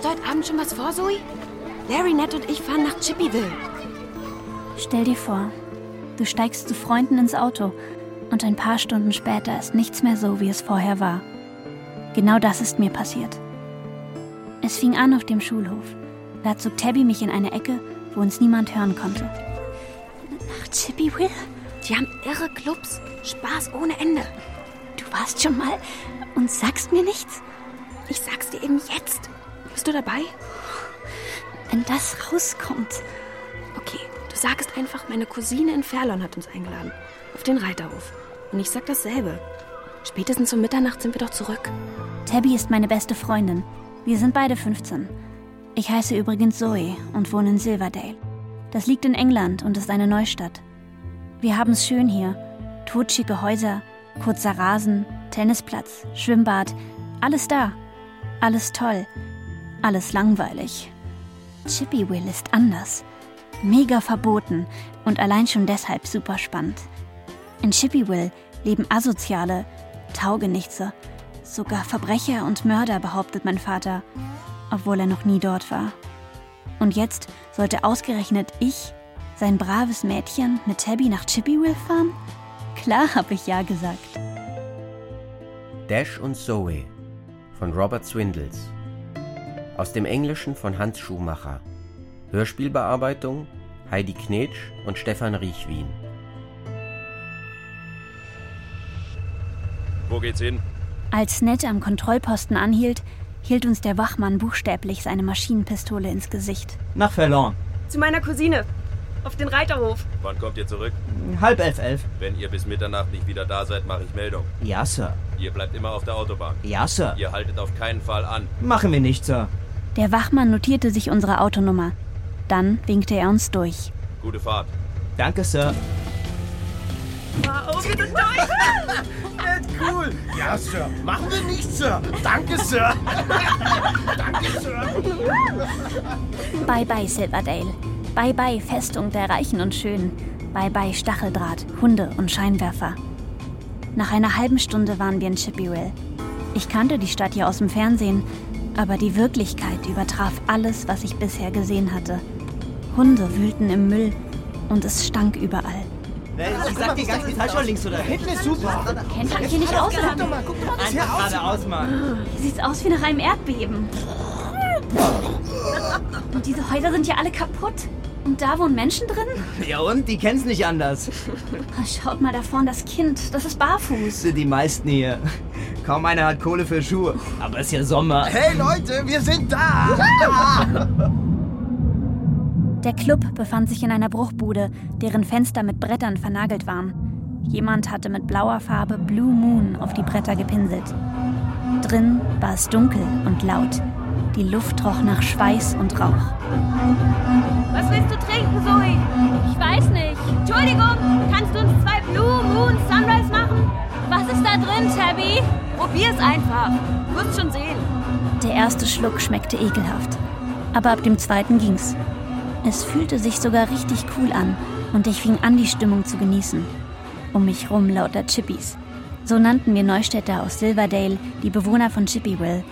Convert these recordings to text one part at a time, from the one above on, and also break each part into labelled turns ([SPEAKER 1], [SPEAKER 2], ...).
[SPEAKER 1] Hast du heute Abend schon was vor, Zoe? Larry, Ned und ich fahren nach Chippyville.
[SPEAKER 2] Stell dir vor, du steigst zu Freunden ins Auto und ein paar Stunden später ist nichts mehr so, wie es vorher war. Genau das ist mir passiert. Es fing an auf dem Schulhof. Da zog Tabby mich in eine Ecke, wo uns niemand hören konnte.
[SPEAKER 1] Nach Chippywell? Die haben irre Clubs. Spaß ohne Ende.
[SPEAKER 2] Du warst schon mal und sagst mir nichts?
[SPEAKER 1] Ich sag's dir eben jetzt. Bist du dabei?
[SPEAKER 2] Wenn das rauskommt.
[SPEAKER 1] Okay, du sagst einfach, meine Cousine in Ferlon hat uns eingeladen. Auf den Reiterhof. Und ich sag dasselbe. Spätestens um Mitternacht sind wir doch zurück.
[SPEAKER 2] Tabby ist meine beste Freundin. Wir sind beide 15. Ich heiße übrigens Zoe und wohne in Silverdale. Das liegt in England und ist eine Neustadt. Wir haben es schön hier. Totschicke Häuser, kurzer Rasen, Tennisplatz, Schwimmbad, alles da. Alles toll. Alles langweilig. Chippywell ist anders. Mega verboten und allein schon deshalb super spannend. In Chippywell leben Asoziale, Taugenichtse, sogar Verbrecher und Mörder, behauptet mein Vater, obwohl er noch nie dort war. Und jetzt sollte ausgerechnet ich, sein braves Mädchen, mit Tabby nach Chippywell fahren? Klar habe ich ja gesagt.
[SPEAKER 3] Dash und Zoe von Robert Swindles. Aus dem Englischen von Hans Schumacher. Hörspielbearbeitung Heidi Knetsch und Stefan Riechwien.
[SPEAKER 4] Wo geht's hin?
[SPEAKER 2] Als Ned am Kontrollposten anhielt, hielt uns der Wachmann buchstäblich seine Maschinenpistole ins Gesicht.
[SPEAKER 5] Nach Verlon.
[SPEAKER 6] Zu meiner Cousine. Auf den Reiterhof.
[SPEAKER 4] Wann kommt ihr zurück?
[SPEAKER 5] Halb elf, elf.
[SPEAKER 4] Wenn ihr bis Mitternacht nicht wieder da seid, mache ich Meldung.
[SPEAKER 5] Ja, Sir.
[SPEAKER 4] Ihr bleibt immer auf der Autobahn.
[SPEAKER 5] Ja, Sir.
[SPEAKER 4] Ihr haltet auf keinen Fall an.
[SPEAKER 5] Machen wir nicht, Sir.
[SPEAKER 2] Der Wachmann notierte sich unsere Autonummer. Dann winkte er uns durch.
[SPEAKER 4] Gute Fahrt.
[SPEAKER 5] Danke, Sir.
[SPEAKER 6] Wow, wir sind durch.
[SPEAKER 7] Cool. Ja, Sir. Machen wir nicht, Sir. Danke, Sir. Danke, Sir.
[SPEAKER 2] Bye bye, Silverdale. Bye bye, Festung der Reichen und Schönen. Bye bye, Stacheldraht, Hunde und Scheinwerfer. Nach einer halben Stunde waren wir in Chippywell. Ich kannte die Stadt ja aus dem Fernsehen, aber die Wirklichkeit übertraf alles, was ich bisher gesehen hatte. Hunde wühlten im Müll und es stank überall.
[SPEAKER 5] Sie sagt die ganze Zeit schon links oder rechts.
[SPEAKER 7] Hinten ist super.
[SPEAKER 2] Kennt euch hier nicht aus, oder?
[SPEAKER 7] Guck mal, guck mal,
[SPEAKER 5] geradeaus, Mann.
[SPEAKER 2] Hier sieht's aus wie nach einem Erdbeben. Und diese Häuser sind ja alle kaputt. Und da wohnen Menschen drin?
[SPEAKER 5] Ja und? Die kennen's nicht anders.
[SPEAKER 2] Schaut mal da vorne das Kind. Das ist barfuß.
[SPEAKER 5] Sind die meisten hier. Kaum einer hat Kohle für Schuhe. Aber es ist ja Sommer.
[SPEAKER 7] Hey Leute, wir sind da.
[SPEAKER 2] Der Club befand sich in einer Bruchbude, deren Fenster mit Brettern vernagelt waren. Jemand hatte mit blauer Farbe Blue Moon auf die Bretter gepinselt. Drin war es dunkel und laut. Die Luft roch nach Schweiß und Rauch.
[SPEAKER 6] Was willst du trinken, Zoe? Ich weiß nicht. Entschuldigung, kannst du uns zwei Blue Moon Sunrise machen? Was ist da drin, Tabby? Probier's einfach. Du wirst schon sehen.
[SPEAKER 2] Der erste Schluck schmeckte ekelhaft. Aber ab dem zweiten ging's. Es fühlte sich sogar richtig cool an und ich fing an, die Stimmung zu genießen. Um mich rum lauter Chippies. So nannten wir Neustädter aus Silverdale die Bewohner von Chippywell,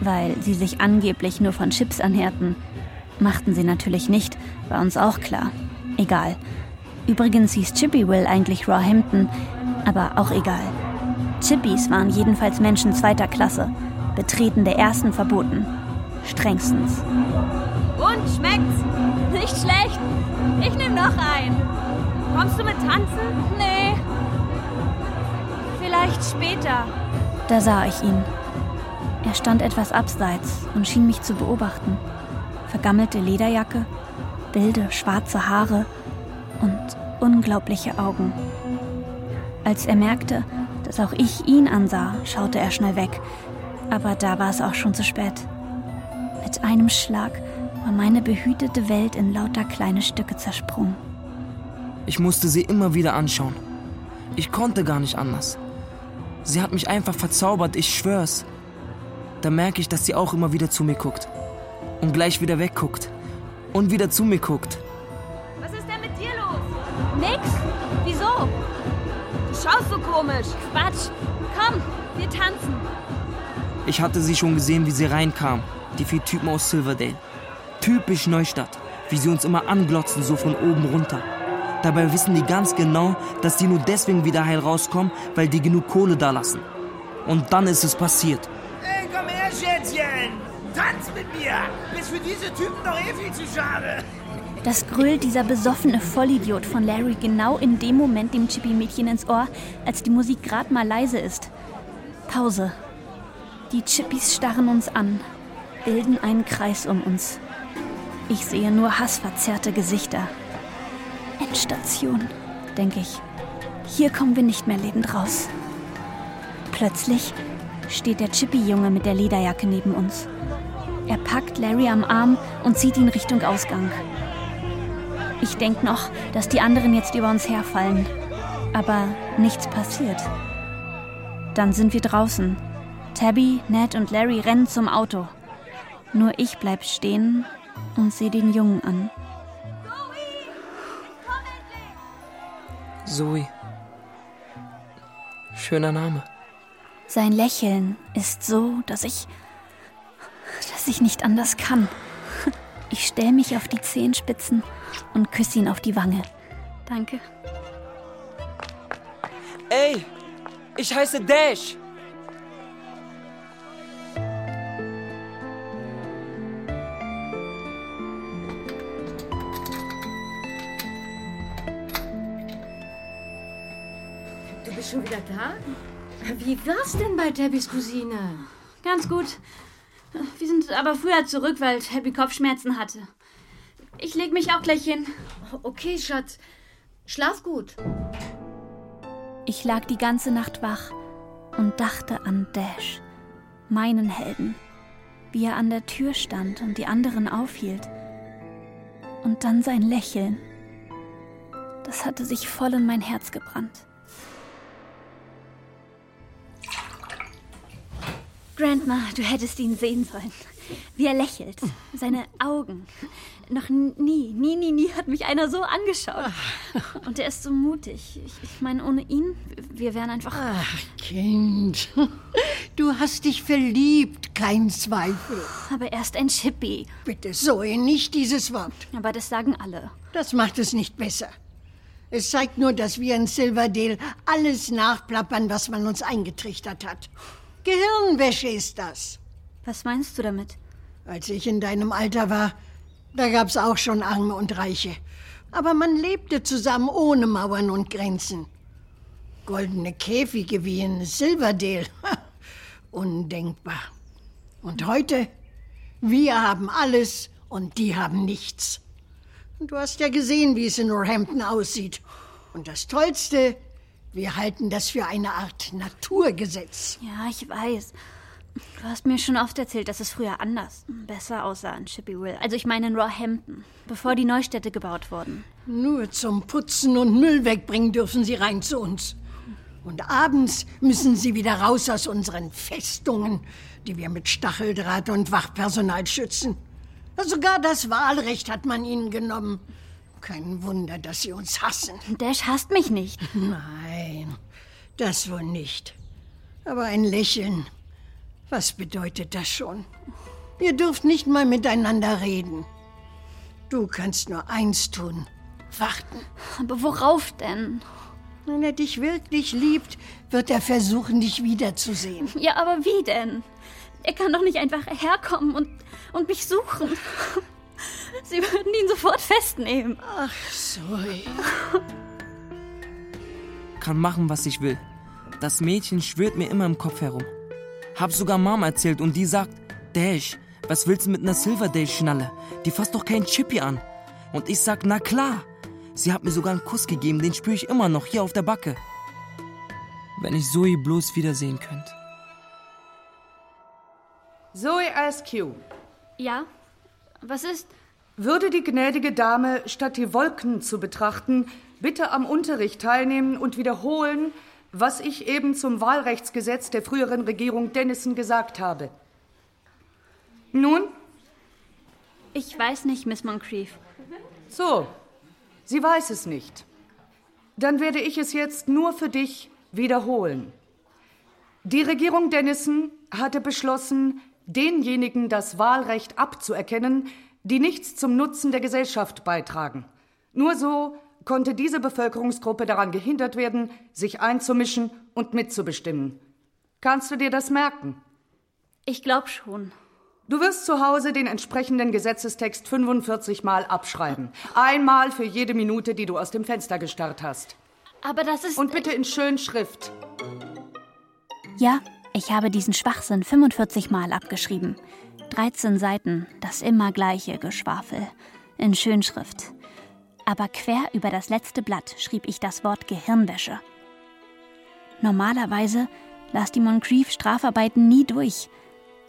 [SPEAKER 2] weil sie sich angeblich nur von Chips ernährten. Machten sie natürlich nicht, war uns auch klar. Egal. Übrigens hieß Chippywell eigentlich Roehampton, aber auch egal. Chippies waren jedenfalls Menschen zweiter Klasse, Betreten der ersten verboten. Strengstens.
[SPEAKER 6] Und schmeckt's? Nicht schlecht. Ich nehm noch einen. Kommst du mit tanzen? Nee. Vielleicht später.
[SPEAKER 2] Da sah ich ihn. Er stand etwas abseits und schien mich zu beobachten. Vergammelte Lederjacke, wilde schwarze Haare und unglaubliche Augen. Als er merkte, dass auch ich ihn ansah, schaute er schnell weg. Aber da war es auch schon zu spät. Mit einem Schlag war meine behütete Welt in lauter kleine Stücke zersprungen.
[SPEAKER 8] Ich musste sie immer wieder anschauen. Ich konnte gar nicht anders. Sie hat mich einfach verzaubert, ich schwör's. Da merke ich, dass sie auch immer wieder zu mir guckt. Und gleich wieder wegguckt. Und wieder zu mir guckt.
[SPEAKER 6] Was ist denn mit dir los?
[SPEAKER 2] Nix?
[SPEAKER 6] Schaust so komisch.
[SPEAKER 2] Quatsch. Komm, wir tanzen.
[SPEAKER 8] Ich hatte sie schon gesehen, wie sie reinkam. Die vier Typen aus Silverdale. Typisch Neustadt, wie sie uns immer anglotzen, so von oben runter. Dabei wissen die ganz genau, dass die nur deswegen wieder heil rauskommen, weil die genug Kohle da lassen. Und dann ist es passiert.
[SPEAKER 9] Ey, komm her, Schätzchen! Tanz mit mir! Bist für diese Typen doch eh viel zu schade.
[SPEAKER 2] Das grölt dieser besoffene Vollidiot von Larry genau in dem Moment dem Chippy-Mädchen ins Ohr, als die Musik gerade mal leise ist. Pause. Die Chippys starren uns an, bilden einen Kreis um uns. Ich sehe nur hassverzerrte Gesichter. Endstation, denke ich. Hier kommen wir nicht mehr lebend raus. Plötzlich steht der Chippy-Junge mit der Lederjacke neben uns. Er packt Larry am Arm und zieht ihn Richtung Ausgang. Ich denke noch, dass die anderen jetzt über uns herfallen. Aber nichts passiert. Dann sind wir draußen. Tabby, Ned und Larry rennen zum Auto. Nur ich bleib stehen und sehe den Jungen an.
[SPEAKER 8] Zoe. Schöner Name.
[SPEAKER 2] Sein Lächeln ist so, dass ich. Dass ich nicht anders kann. Ich stell mich auf die Zehenspitzen und küsse ihn auf die Wange. Danke.
[SPEAKER 8] Ey, ich heiße Dash.
[SPEAKER 7] Du bist schon wieder da? Wie war's denn bei Tabbys Cousine?
[SPEAKER 10] Ganz gut. Wir sind aber früher zurück, weil Tabby Kopfschmerzen hatte. Ich leg mich auch gleich hin.
[SPEAKER 7] Okay, Schatz. Schlaf gut.
[SPEAKER 2] Ich lag die ganze Nacht wach und dachte an Dash, meinen Helden, wie er an der Tür stand und die anderen aufhielt. Und dann sein Lächeln. Das hatte sich voll in mein Herz gebrannt. Grandma, du hättest ihn sehen sollen. Wie er lächelt. Seine Augen. Noch nie, nie, nie, nie hat mich einer so angeschaut. Und er ist so mutig. Ich, ich meine, ohne ihn, wir wären einfach.
[SPEAKER 11] Ach, Kind. Du hast dich verliebt, kein Zweifel.
[SPEAKER 2] Aber er ist ein Chippy.
[SPEAKER 11] Bitte, Zoe, nicht dieses Wort.
[SPEAKER 2] Aber das sagen alle.
[SPEAKER 11] Das macht es nicht besser. Es zeigt nur, dass wir in Silverdale alles nachplappern, was man uns eingetrichtert hat. Gehirnwäsche ist das.
[SPEAKER 2] Was meinst du damit?
[SPEAKER 11] Als ich in deinem Alter war, da gab's auch schon Arme und Reiche. Aber man lebte zusammen ohne Mauern und Grenzen. Goldene Käfige wie in Silverdale. Undenkbar. Und heute? Wir haben alles und die haben nichts. Und du hast ja gesehen, wie es in Northampton aussieht. Und das Tollste, wir halten das für eine Art Naturgesetz.
[SPEAKER 2] Ja, ich weiß. Du hast mir schon oft erzählt, dass es früher anders, besser aussah in Chippywell. Also ich meine in Roehampton, bevor die Neustädte gebaut wurden.
[SPEAKER 11] Nur zum Putzen und Müll wegbringen dürfen sie rein zu uns. Und abends müssen sie wieder raus aus unseren Festungen, die wir mit Stacheldraht und Wachpersonal schützen. Sogar das Wahlrecht hat man ihnen genommen. Kein Wunder, dass sie uns hassen.
[SPEAKER 2] Dash hasst mich nicht.
[SPEAKER 11] Nein, das wohl nicht. Aber ein Lächeln, was bedeutet das schon? Ihr dürft nicht mal miteinander reden. Du kannst nur eins tun. Warten.
[SPEAKER 2] Aber worauf denn?
[SPEAKER 11] Wenn er dich wirklich liebt, wird er versuchen, dich wiederzusehen.
[SPEAKER 2] Ja, aber wie denn? Er kann doch nicht einfach herkommen und, und mich suchen. Sie würden ihn sofort festnehmen.
[SPEAKER 11] Ach, Zoe.
[SPEAKER 8] Kann machen, was ich will. Das Mädchen schwirrt mir immer im Kopf herum. Hab sogar Mom erzählt und die sagt, Dash, was willst du mit einer Silverdale-Schnalle? Die fasst doch keinen Chippy an. Und ich sag, na klar. Sie hat mir sogar einen Kuss gegeben, den spüre ich immer noch hier auf der Backe. Wenn ich Zoe bloß wiedersehen könnte.
[SPEAKER 12] Zoe Askew.
[SPEAKER 10] Ja? Was ist?
[SPEAKER 12] Würde die gnädige Dame, statt die Wolken zu betrachten, bitte am Unterricht teilnehmen und wiederholen, was ich eben zum Wahlrechtsgesetz der früheren Regierung Dennison gesagt habe. Nun?
[SPEAKER 10] Ich weiß nicht, Miss Moncrief.
[SPEAKER 12] So, sie weiß es nicht. Dann werde ich es jetzt nur für dich wiederholen. Die Regierung Dennison hatte beschlossen, denjenigen das Wahlrecht abzuerkennen, die nichts zum Nutzen der Gesellschaft beitragen. Nur so konnte diese Bevölkerungsgruppe daran gehindert werden, sich einzumischen und mitzubestimmen. Kannst du dir das merken?
[SPEAKER 10] Ich glaube schon.
[SPEAKER 12] Du wirst zu Hause den entsprechenden Gesetzestext 45 Mal abschreiben. Einmal für jede Minute, die du aus dem Fenster gestarrt hast.
[SPEAKER 10] Aber das ist.
[SPEAKER 12] Und bitte in Schönschrift.
[SPEAKER 2] Ja, ich habe diesen Schwachsinn 45 Mal abgeschrieben. 13 Seiten, das immer gleiche Geschwafel. In Schönschrift. Aber quer über das letzte Blatt schrieb ich das Wort Gehirnwäsche. Normalerweise las die Moncrief Strafarbeiten nie durch,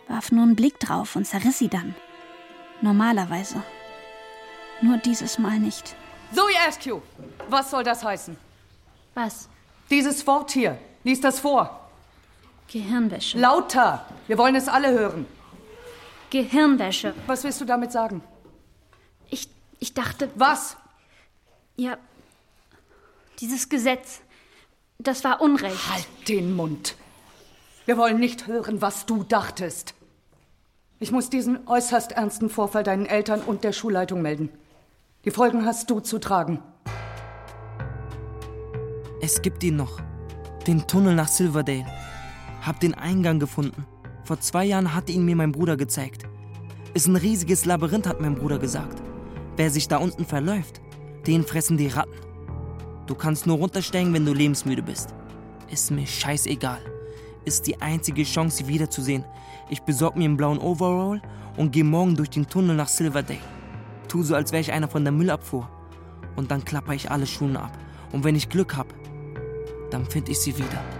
[SPEAKER 2] warf nur einen Blick drauf und zerriss sie dann. Normalerweise. Nur dieses Mal nicht.
[SPEAKER 12] Zoe Askew, was soll das heißen?
[SPEAKER 10] Was?
[SPEAKER 12] Dieses Wort hier. Lies das vor.
[SPEAKER 10] Gehirnwäsche.
[SPEAKER 12] Lauter. Wir wollen es alle hören.
[SPEAKER 10] Gehirnwäsche.
[SPEAKER 12] Was willst du damit sagen?
[SPEAKER 10] Ich, ich dachte.
[SPEAKER 12] Was?
[SPEAKER 10] Ja. Dieses Gesetz. Das war Unrecht.
[SPEAKER 12] Halt den Mund. Wir wollen nicht hören, was du dachtest. Ich muss diesen äußerst ernsten Vorfall deinen Eltern und der Schulleitung melden. Die Folgen hast du zu tragen.
[SPEAKER 8] Es gibt ihn noch. Den Tunnel nach Silverdale. Hab den Eingang gefunden. Vor zwei Jahren hatte ihn mir mein Bruder gezeigt. Ist ein riesiges Labyrinth, hat mein Bruder gesagt. Wer sich da unten verläuft, den fressen die Ratten. Du kannst nur runtersteigen, wenn du lebensmüde bist. Ist mir scheißegal. Ist die einzige Chance, sie wiederzusehen. Ich besorg mir einen blauen Overall und geh morgen durch den Tunnel nach Silverdale. Tu so, als wäre ich einer von der Müllabfuhr. Und dann klapper ich alle Schuhe ab. Und wenn ich Glück hab, dann finde ich sie wieder.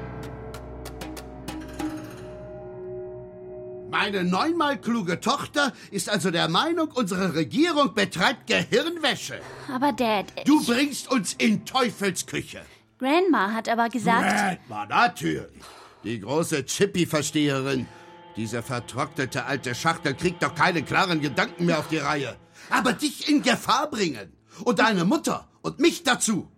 [SPEAKER 9] Meine neunmal kluge Tochter ist also der Meinung, unsere Regierung betreibt Gehirnwäsche.
[SPEAKER 2] Aber Dad.
[SPEAKER 9] Du bringst uns in Teufelsküche.
[SPEAKER 2] Grandma hat aber gesagt.
[SPEAKER 9] Grandma, natürlich. Die große Chippy-Versteherin. Diese vertrocknete alte Schachtel kriegt doch keine klaren Gedanken mehr auf die Reihe. Aber dich in Gefahr bringen. Und deine Mutter und mich dazu.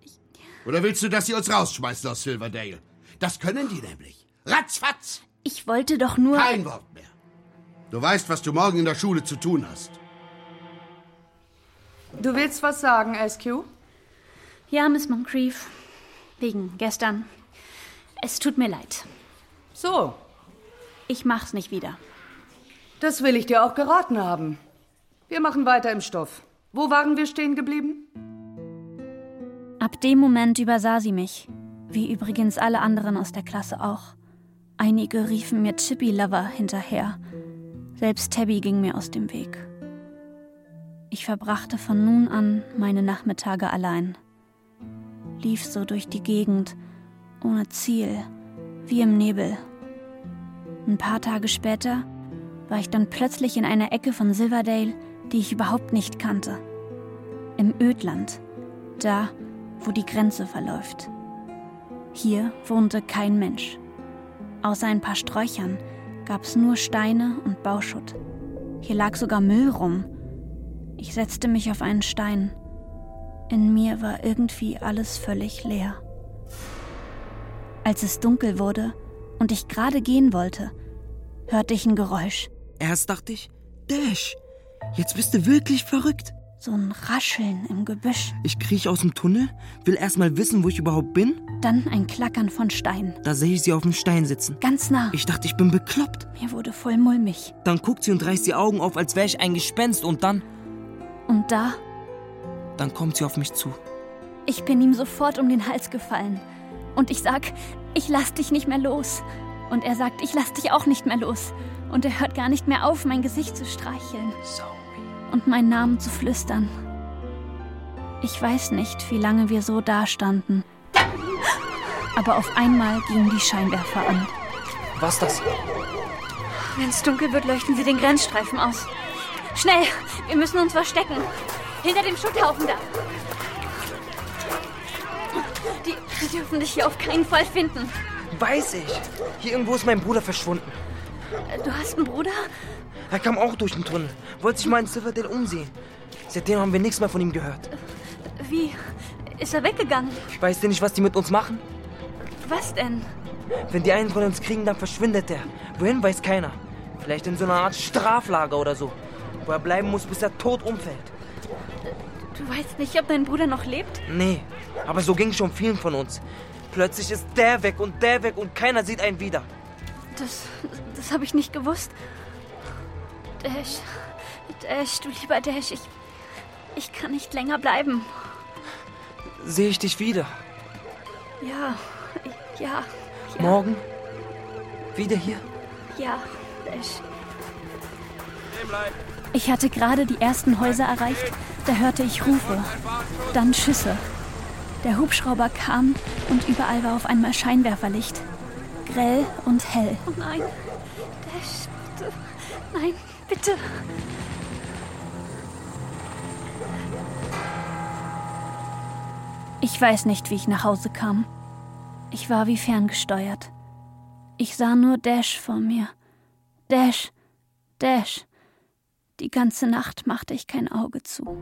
[SPEAKER 9] Oder willst du, dass sie uns rausschmeißen aus Silverdale? Das können die nämlich. Ratzfatz.
[SPEAKER 2] Ich wollte doch nur.
[SPEAKER 9] Kein Wort mehr. Du weißt, was du morgen in der Schule zu tun hast.
[SPEAKER 12] Du willst was sagen, SQ?
[SPEAKER 10] Ja, Miss Moncrief. Wegen gestern. Es tut mir leid.
[SPEAKER 12] So.
[SPEAKER 10] Ich mach's nicht wieder.
[SPEAKER 12] Das will ich dir auch geraten haben. Wir machen weiter im Stoff. Wo waren wir stehen geblieben?
[SPEAKER 2] Ab dem Moment übersah sie mich, wie übrigens alle anderen aus der Klasse auch. Einige riefen mir Chippy Lover hinterher. Selbst Tabby ging mir aus dem Weg. Ich verbrachte von nun an meine Nachmittage allein. Lief so durch die Gegend, ohne Ziel, wie im Nebel. Ein paar Tage später war ich dann plötzlich in einer Ecke von Silverdale, die ich überhaupt nicht kannte. Im Ödland, da, wo die Grenze verläuft. Hier wohnte kein Mensch. Außer ein paar Sträuchern gab es nur Steine und Bauschutt. Hier lag sogar Müll rum. Ich setzte mich auf einen Stein. In mir war irgendwie alles völlig leer. Als es dunkel wurde und ich gerade gehen wollte, hörte ich ein Geräusch.
[SPEAKER 8] Erst dachte ich, Dash, jetzt bist du wirklich verrückt.
[SPEAKER 2] So ein Rascheln im Gebüsch.
[SPEAKER 8] Ich kriech aus dem Tunnel, will erstmal wissen, wo ich überhaupt bin.
[SPEAKER 2] Dann ein Klackern von Steinen.
[SPEAKER 8] Da sehe ich sie auf dem Stein sitzen.
[SPEAKER 2] Ganz nah.
[SPEAKER 8] Ich dachte, ich bin bekloppt.
[SPEAKER 2] Mir wurde voll mulmig.
[SPEAKER 8] Dann guckt sie und reißt die Augen auf, als wäre ich ein Gespenst und dann.
[SPEAKER 2] Und da?
[SPEAKER 8] Dann kommt sie auf mich zu.
[SPEAKER 2] Ich bin ihm sofort um den Hals gefallen. Und ich sag, ich lass dich nicht mehr los. Und er sagt, ich lass dich auch nicht mehr los. Und er hört gar nicht mehr auf, mein Gesicht zu streicheln.
[SPEAKER 8] Zoe.
[SPEAKER 2] Und meinen Namen zu flüstern. Ich weiß nicht, wie lange wir so dastanden. Aber auf einmal gingen die Scheinwerfer an.
[SPEAKER 8] Was das?
[SPEAKER 10] Wenn es dunkel wird, leuchten sie den Grenzstreifen aus. Schnell, wir müssen uns verstecken. Hinter dem Schutthaufen da. Die, die dürfen dich hier auf keinen Fall finden.
[SPEAKER 8] Weiß ich. Hier irgendwo ist mein Bruder verschwunden.
[SPEAKER 10] Du hast einen Bruder?
[SPEAKER 8] Er kam auch durch den Tunnel. Wollte sich mal in Silverdale umsehen. Seitdem haben wir nichts mehr von ihm gehört.
[SPEAKER 10] Wie? Ist er weggegangen?
[SPEAKER 8] Ich weiß dir nicht, was die mit uns machen.
[SPEAKER 10] Was denn?
[SPEAKER 8] Wenn die einen von uns kriegen, dann verschwindet er. Wohin weiß keiner. Vielleicht in so einer Art Straflager oder so, wo er bleiben muss, bis er tot umfällt.
[SPEAKER 2] Du weißt nicht, ob dein Bruder noch lebt?
[SPEAKER 8] Nee, aber so ging es schon vielen von uns. Plötzlich ist der weg und der weg und keiner sieht einen wieder.
[SPEAKER 2] Das, das habe ich nicht gewusst. Dash, Dash, du lieber Dash, ich, ich kann nicht länger bleiben.
[SPEAKER 8] Sehe ich dich wieder?
[SPEAKER 2] Ja, ja, ja.
[SPEAKER 8] Morgen? Wieder hier?
[SPEAKER 2] Ja, Dash. Ich hatte gerade die ersten Häuser erreicht, da hörte ich Rufe, dann Schüsse. Der Hubschrauber kam und überall war auf einmal Scheinwerferlicht. Grell und hell. Oh nein, Dash, bitte. Nein, bitte. Ich weiß nicht, wie ich nach Hause kam. Ich war wie ferngesteuert. Ich sah nur Dash vor mir. Dash, Dash. Die ganze Nacht machte ich kein Auge zu.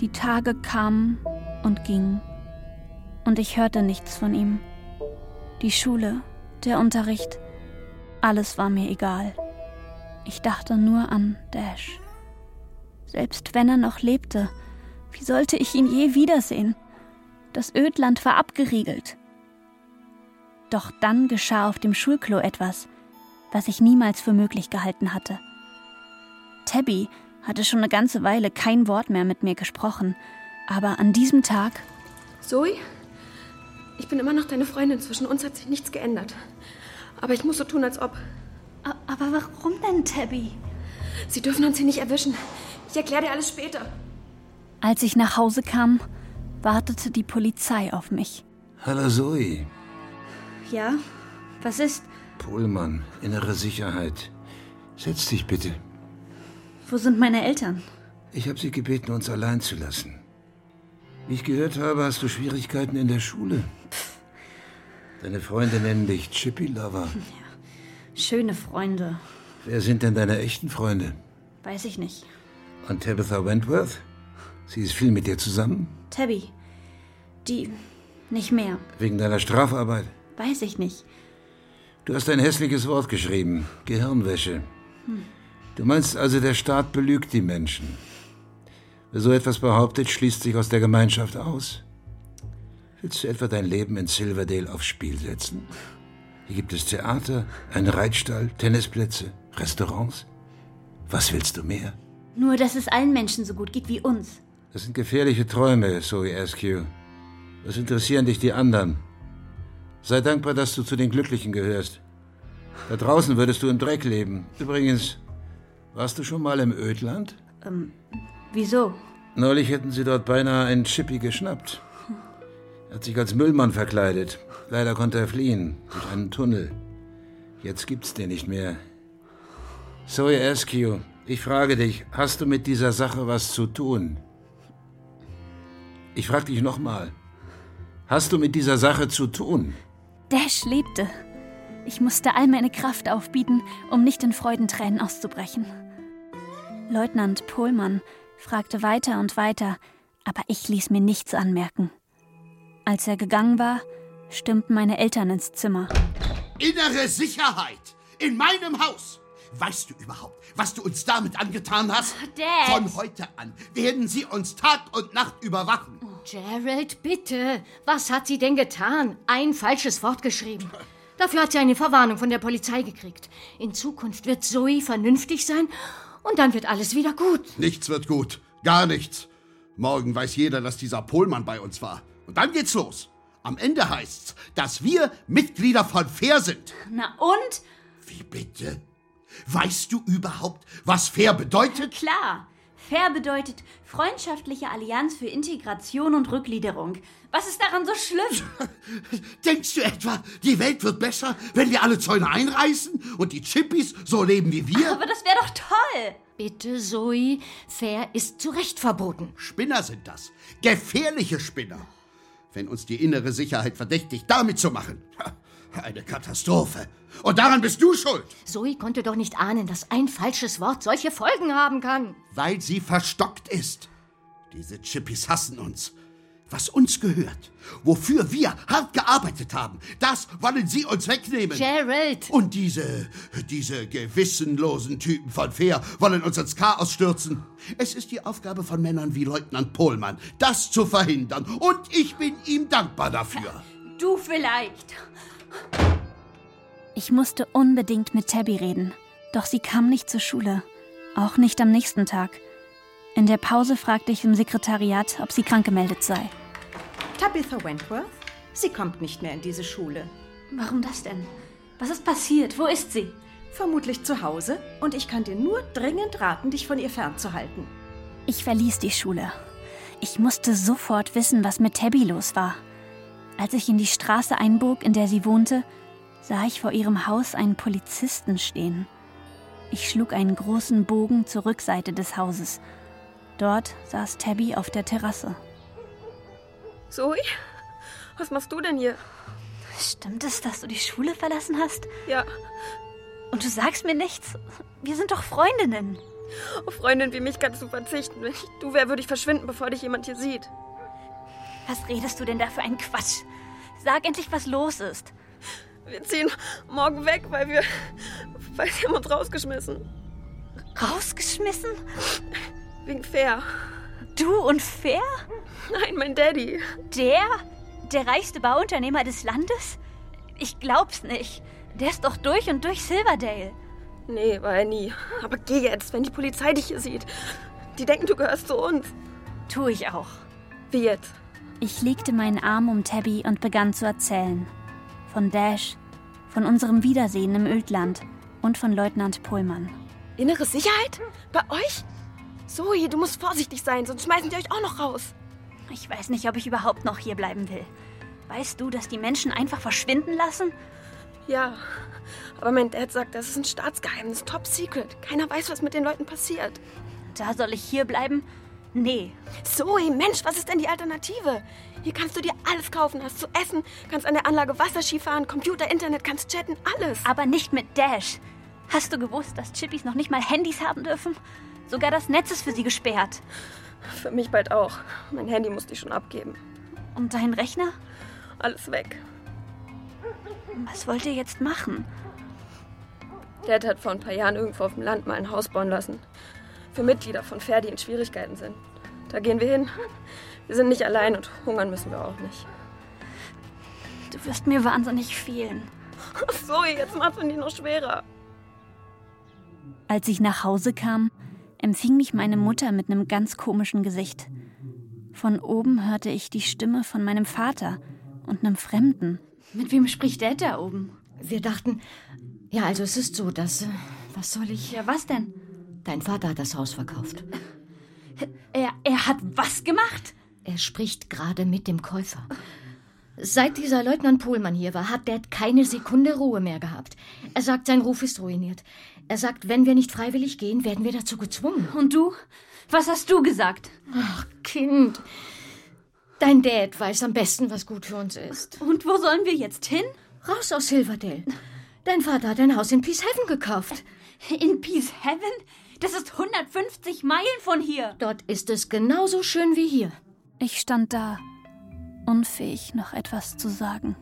[SPEAKER 2] Die Tage kamen und gingen, und ich hörte nichts von ihm. Die Schule, der Unterricht, alles war mir egal. Ich dachte nur an Dash. Selbst wenn er noch lebte, wie sollte ich ihn je wiedersehen? Das Ödland war abgeriegelt. Doch dann geschah auf dem Schulklo etwas, was ich niemals für möglich gehalten hatte. Tabby hatte schon eine ganze Weile kein Wort mehr mit mir gesprochen, aber an diesem Tag.
[SPEAKER 6] Zoe, ich bin immer noch deine Freundin. Zwischen uns hat sich nichts geändert. Aber ich muss so tun, als ob.
[SPEAKER 2] Aber warum denn, Tabby?
[SPEAKER 6] Sie dürfen uns hier nicht erwischen. Ich erkläre dir alles später.
[SPEAKER 2] Als ich nach Hause kam, wartete die Polizei auf mich.
[SPEAKER 10] Hallo Zoe.
[SPEAKER 2] Ja? Was ist?
[SPEAKER 10] Pohlmann, innere Sicherheit. Setz dich bitte.
[SPEAKER 2] Wo sind meine Eltern?
[SPEAKER 10] Ich habe sie gebeten, uns allein zu lassen. Wie ich gehört habe, hast du Schwierigkeiten in der Schule. Deine Freunde nennen dich Chippy Lover.
[SPEAKER 2] Schöne Freunde.
[SPEAKER 10] Wer sind denn deine echten Freunde?
[SPEAKER 2] Weiß ich nicht.
[SPEAKER 10] Und Tabitha Wentworth? Sie ist viel mit dir zusammen?
[SPEAKER 2] Tabby. Die. nicht mehr.
[SPEAKER 10] Wegen deiner Strafarbeit?
[SPEAKER 2] Weiß ich nicht.
[SPEAKER 10] Du hast ein hässliches Wort geschrieben. Gehirnwäsche. Hm. Du meinst also, der Staat belügt die Menschen. Wer so etwas behauptet, schließt sich aus der Gemeinschaft aus. Willst du etwa dein Leben in Silverdale aufs Spiel setzen? Hier gibt es Theater, einen Reitstall, Tennisplätze, Restaurants. Was willst du mehr?
[SPEAKER 2] Nur, dass es allen Menschen so gut geht wie uns.
[SPEAKER 10] Das sind gefährliche Träume, Zoe Askew. Was interessieren dich die anderen? Sei dankbar, dass du zu den Glücklichen gehörst. Da draußen würdest du im Dreck leben. Übrigens, warst du schon mal im Ödland?
[SPEAKER 2] Ähm, wieso?
[SPEAKER 10] Neulich hätten sie dort beinahe einen Chippy geschnappt. Er hat sich als Müllmann verkleidet. Leider konnte er fliehen, durch einen Tunnel. Jetzt gibt's den nicht mehr. Zoe Askew, ich frage dich, hast du mit dieser Sache was zu tun? Ich frage dich nochmal. Hast du mit dieser Sache zu tun?
[SPEAKER 2] Dash lebte. Ich musste all meine Kraft aufbieten, um nicht in Freudentränen auszubrechen. Leutnant Pohlmann fragte weiter und weiter, aber ich ließ mir nichts anmerken. Als er gegangen war, stimmten meine Eltern ins Zimmer.
[SPEAKER 10] Innere Sicherheit! In meinem Haus! Weißt du überhaupt, was du uns damit angetan hast?
[SPEAKER 9] Dad.
[SPEAKER 10] Von heute an werden sie uns Tag und Nacht überwachen.
[SPEAKER 13] Gerald, bitte. Was hat sie denn getan? Ein falsches Wort geschrieben. Dafür hat sie eine Verwarnung von der Polizei gekriegt. In Zukunft wird Zoe vernünftig sein und dann wird alles wieder gut.
[SPEAKER 10] Nichts wird gut. Gar nichts. Morgen weiß jeder, dass dieser Pohlmann bei uns war. Und dann geht's los. Am Ende heißt's, dass wir Mitglieder von Fair sind.
[SPEAKER 2] Na und?
[SPEAKER 10] Wie bitte? Weißt du überhaupt, was Fair bedeutet?
[SPEAKER 2] Klar. Fair bedeutet freundschaftliche Allianz für Integration und Rückgliederung. Was ist daran so schlimm?
[SPEAKER 10] Denkst du etwa, die Welt wird besser, wenn wir alle Zäune einreißen und die Chippys so leben wie wir?
[SPEAKER 2] Aber das wäre doch toll.
[SPEAKER 13] Bitte, Zoe, Fair ist zu Recht verboten.
[SPEAKER 10] Spinner sind das. Gefährliche Spinner. Wenn uns die innere Sicherheit verdächtigt, damit zu machen. Eine Katastrophe. Und daran bist du schuld.
[SPEAKER 13] Zoe konnte doch nicht ahnen, dass ein falsches Wort solche Folgen haben kann.
[SPEAKER 10] Weil sie verstockt ist. Diese Chippys hassen uns.
[SPEAKER 9] Was uns gehört, wofür wir hart gearbeitet haben, das wollen Sie uns wegnehmen.
[SPEAKER 14] Gerald!
[SPEAKER 9] Und diese, diese gewissenlosen Typen von Fair wollen uns ins Chaos stürzen. Es ist die Aufgabe von Männern wie Leutnant Pohlmann, das zu verhindern. Und ich bin ihm dankbar dafür.
[SPEAKER 14] Du vielleicht.
[SPEAKER 2] Ich musste unbedingt mit Tabby reden, doch sie kam nicht zur Schule, auch nicht am nächsten Tag. In der Pause fragte ich im Sekretariat, ob sie krank gemeldet sei.
[SPEAKER 15] Tabitha Wentworth? Sie kommt nicht mehr in diese Schule.
[SPEAKER 10] Warum das denn? Was ist passiert? Wo ist sie?
[SPEAKER 15] Vermutlich zu Hause und ich kann dir nur dringend raten, dich von ihr fernzuhalten.
[SPEAKER 2] Ich verließ die Schule. Ich musste sofort wissen, was mit Tabby los war. Als ich in die Straße einbog, in der sie wohnte, sah ich vor ihrem Haus einen Polizisten stehen. Ich schlug einen großen Bogen zur Rückseite des Hauses. Dort saß Tabby auf der Terrasse.
[SPEAKER 6] Zoe? Was machst du denn hier?
[SPEAKER 10] Stimmt es, dass du die Schule verlassen hast?
[SPEAKER 6] Ja.
[SPEAKER 10] Und du sagst mir nichts? Wir sind doch Freundinnen.
[SPEAKER 6] Auf Freundin wie mich kannst du verzichten. Wenn ich du wär, würde ich verschwinden, bevor dich jemand hier sieht.
[SPEAKER 10] Was redest du denn da für einen Quatsch? Sag endlich, was los ist.
[SPEAKER 6] Wir ziehen morgen weg, weil wir. weil sie haben uns rausgeschmissen.
[SPEAKER 10] Rausgeschmissen?
[SPEAKER 6] Wegen Fair.
[SPEAKER 10] Du und Fair?
[SPEAKER 6] Nein, mein Daddy.
[SPEAKER 10] Der? Der reichste Bauunternehmer des Landes? Ich glaub's nicht. Der ist doch durch und durch Silverdale.
[SPEAKER 6] Nee, war er nie. Aber geh jetzt, wenn die Polizei dich hier sieht. Die denken, du gehörst zu uns.
[SPEAKER 10] Tu ich auch.
[SPEAKER 6] Wie jetzt?
[SPEAKER 2] Ich legte meinen Arm um Tabby und begann zu erzählen. Von Dash, von unserem Wiedersehen im Ödland und von Leutnant Pohlmann.
[SPEAKER 6] Innere Sicherheit? Bei euch? Zoe, du musst vorsichtig sein, sonst schmeißen die euch auch noch raus.
[SPEAKER 10] Ich weiß nicht, ob ich überhaupt noch hier bleiben will. Weißt du, dass die Menschen einfach verschwinden lassen?
[SPEAKER 6] Ja, aber mein Dad sagt, das ist ein Staatsgeheimnis, top secret. Keiner weiß, was mit den Leuten passiert.
[SPEAKER 10] Da soll ich hier bleiben? Nee.
[SPEAKER 6] Zoe, Mensch, was ist denn die Alternative? Hier kannst du dir alles kaufen, hast zu essen, kannst an der Anlage Wasserski fahren, Computer, Internet, kannst chatten, alles.
[SPEAKER 10] Aber nicht mit Dash. Hast du gewusst, dass Chippys noch nicht mal Handys haben dürfen? Sogar das Netz ist für sie gesperrt.
[SPEAKER 6] Für mich bald auch. Mein Handy musste ich schon abgeben.
[SPEAKER 10] Und dein Rechner?
[SPEAKER 6] Alles weg.
[SPEAKER 10] Was wollt ihr jetzt machen?
[SPEAKER 6] Dad hat vor ein paar Jahren irgendwo auf dem Land mal ein Haus bauen lassen. Für Mitglieder von Fair, die in Schwierigkeiten sind. Da gehen wir hin. Wir sind nicht allein und hungern müssen wir auch nicht.
[SPEAKER 10] Du wirst mir wahnsinnig fehlen.
[SPEAKER 6] Zoe, jetzt machst du nicht noch schwerer.
[SPEAKER 2] Als ich nach Hause kam, empfing mich meine Mutter mit einem ganz komischen Gesicht. Von oben hörte ich die Stimme von meinem Vater und einem Fremden.
[SPEAKER 14] Mit wem spricht der da oben?
[SPEAKER 13] Wir dachten, ja, also es ist so, dass. äh, Was soll ich.
[SPEAKER 14] Ja, was denn?
[SPEAKER 13] Dein Vater hat das Haus verkauft.
[SPEAKER 14] Er, er hat was gemacht?
[SPEAKER 13] Er spricht gerade mit dem Käufer. Seit dieser Leutnant Pohlmann hier war, hat Dad keine Sekunde Ruhe mehr gehabt. Er sagt, sein Ruf ist ruiniert. Er sagt, wenn wir nicht freiwillig gehen, werden wir dazu gezwungen.
[SPEAKER 14] Und du? Was hast du gesagt?
[SPEAKER 13] Ach, Kind. Dein Dad weiß am besten, was gut für uns ist.
[SPEAKER 14] Und wo sollen wir jetzt hin?
[SPEAKER 13] Raus aus Silverdale. Dein Vater hat ein Haus in Peace Heaven gekauft.
[SPEAKER 14] In Peace Heaven? Das ist 150 Meilen von hier.
[SPEAKER 13] Dort ist es genauso schön wie hier.
[SPEAKER 2] Ich stand da, unfähig, noch etwas zu sagen.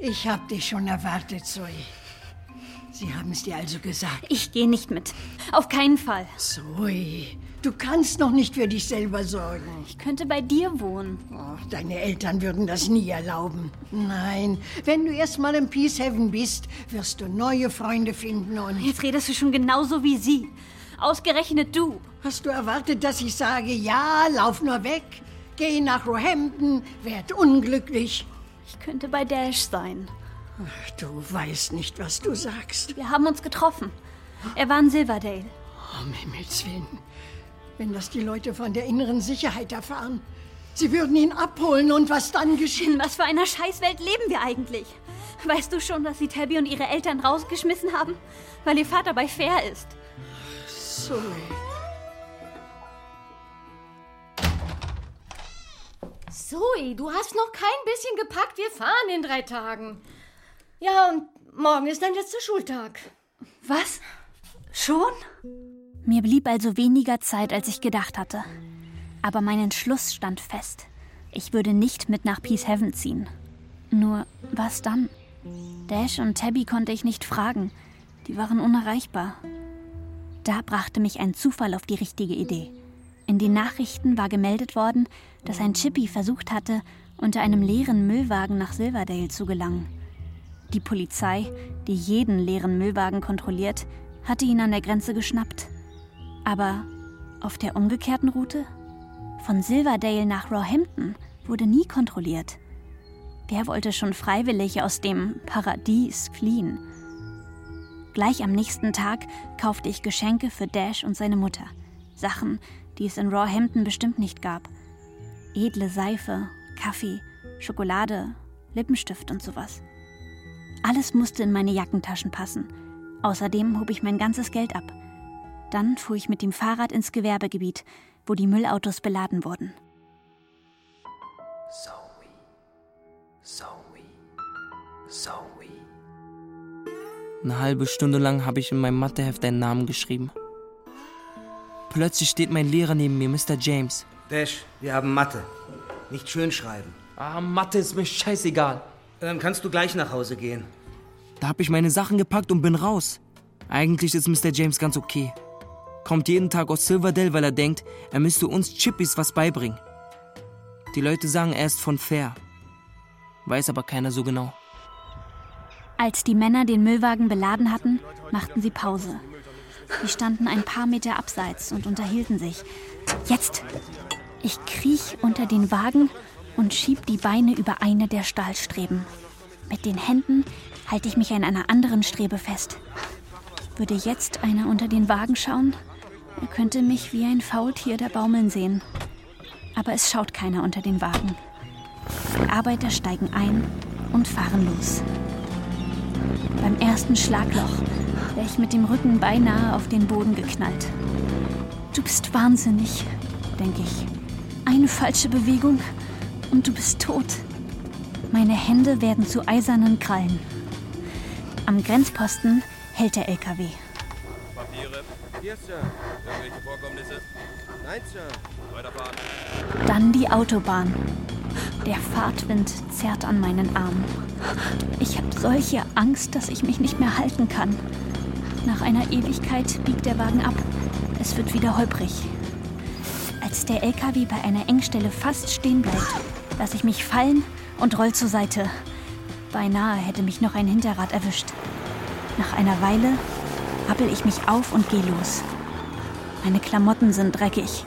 [SPEAKER 11] Ich hab dich schon erwartet, Zoe. Sie haben es dir also gesagt.
[SPEAKER 10] Ich gehe nicht mit. Auf keinen Fall.
[SPEAKER 11] Zoe, du kannst noch nicht für dich selber sorgen.
[SPEAKER 10] Ich könnte bei dir wohnen.
[SPEAKER 11] Ach, deine Eltern würden das nie erlauben. Nein, wenn du erst mal im Peace Heaven bist, wirst du neue Freunde finden und...
[SPEAKER 10] Jetzt redest du schon genauso wie sie. Ausgerechnet du.
[SPEAKER 11] Hast du erwartet, dass ich sage, ja, lauf nur weg, geh nach Roehampton, werd unglücklich?
[SPEAKER 10] Ich könnte bei Dash sein.
[SPEAKER 11] Ach, du weißt nicht, was du sagst.
[SPEAKER 10] Wir haben uns getroffen. Er war in Silverdale.
[SPEAKER 11] Um Himmels Willen. Wenn das die Leute von der inneren Sicherheit erfahren. Sie würden ihn abholen und was dann geschieht.
[SPEAKER 10] In was für einer Scheißwelt leben wir eigentlich? Weißt du schon, dass sie Tabby und ihre Eltern rausgeschmissen haben? Weil ihr Vater bei Fair ist.
[SPEAKER 11] Zoe.
[SPEAKER 13] Zoe, du hast noch kein bisschen gepackt. Wir fahren in drei Tagen. Ja, und morgen ist dein letzter Schultag.
[SPEAKER 10] Was? Schon?
[SPEAKER 2] Mir blieb also weniger Zeit, als ich gedacht hatte. Aber mein Entschluss stand fest. Ich würde nicht mit nach Peace Heaven ziehen. Nur, was dann? Dash und Tabby konnte ich nicht fragen. Die waren unerreichbar. Da brachte mich ein Zufall auf die richtige Idee. In den Nachrichten war gemeldet worden, dass ein Chippy versucht hatte, unter einem leeren Müllwagen nach Silverdale zu gelangen. Die Polizei, die jeden leeren Müllwagen kontrolliert, hatte ihn an der Grenze geschnappt. Aber auf der umgekehrten Route? Von Silverdale nach Roehampton wurde nie kontrolliert. Wer wollte schon freiwillig aus dem Paradies fliehen? Gleich am nächsten Tag kaufte ich Geschenke für Dash und seine Mutter. Sachen, die es in Roehampton bestimmt nicht gab. Edle Seife, Kaffee, Schokolade, Lippenstift und sowas. Alles musste in meine Jackentaschen passen. Außerdem hob ich mein ganzes Geld ab. Dann fuhr ich mit dem Fahrrad ins Gewerbegebiet, wo die Müllautos beladen wurden.
[SPEAKER 8] Zoe, Zoe, Zoe. Eine halbe Stunde lang habe ich in meinem Matheheft deinen Namen geschrieben. Plötzlich steht mein Lehrer neben mir, Mr. James.
[SPEAKER 5] Dash, wir haben Mathe. Nicht schön schreiben.
[SPEAKER 8] Ah, Mathe ist mir scheißegal.
[SPEAKER 5] Dann kannst du gleich nach Hause gehen.
[SPEAKER 8] Da habe ich meine Sachen gepackt und bin raus. Eigentlich ist Mr. James ganz okay. Kommt jeden Tag aus Silverdale, weil er denkt, er müsste uns Chippies was beibringen. Die Leute sagen, er ist von Fair. Weiß aber keiner so genau.
[SPEAKER 2] Als die Männer den Müllwagen beladen hatten, machten sie Pause. Sie standen ein paar Meter abseits und unterhielten sich. Jetzt! Ich kriech unter den Wagen und schieb die Beine über eine der Stahlstreben. Mit den Händen halte ich mich an einer anderen Strebe fest. Würde jetzt einer unter den Wagen schauen, er könnte mich wie ein Faultier da baumeln sehen. Aber es schaut keiner unter den Wagen. Die Arbeiter steigen ein und fahren los. Beim ersten Schlagloch wäre ich mit dem Rücken beinahe auf den Boden geknallt. Du bist wahnsinnig, denke ich. Eine falsche Bewegung und du bist tot. Meine Hände werden zu eisernen Krallen. Am Grenzposten hält der LKW.
[SPEAKER 4] Papiere? Hier, Sir. Irgendwelche Vorkommnisse? Nein, Sir. Weiterfahren.
[SPEAKER 2] Dann die Autobahn. Der Fahrtwind zerrt an meinen Arm. Ich habe solche Angst, dass ich mich nicht mehr halten kann. Nach einer Ewigkeit biegt der Wagen ab. Es wird wieder holprig. Als der LKW bei einer Engstelle fast stehen bleibt, lasse ich mich fallen und roll zur Seite. Beinahe hätte mich noch ein Hinterrad erwischt. Nach einer Weile rappel ich mich auf und gehe los. Meine Klamotten sind dreckig.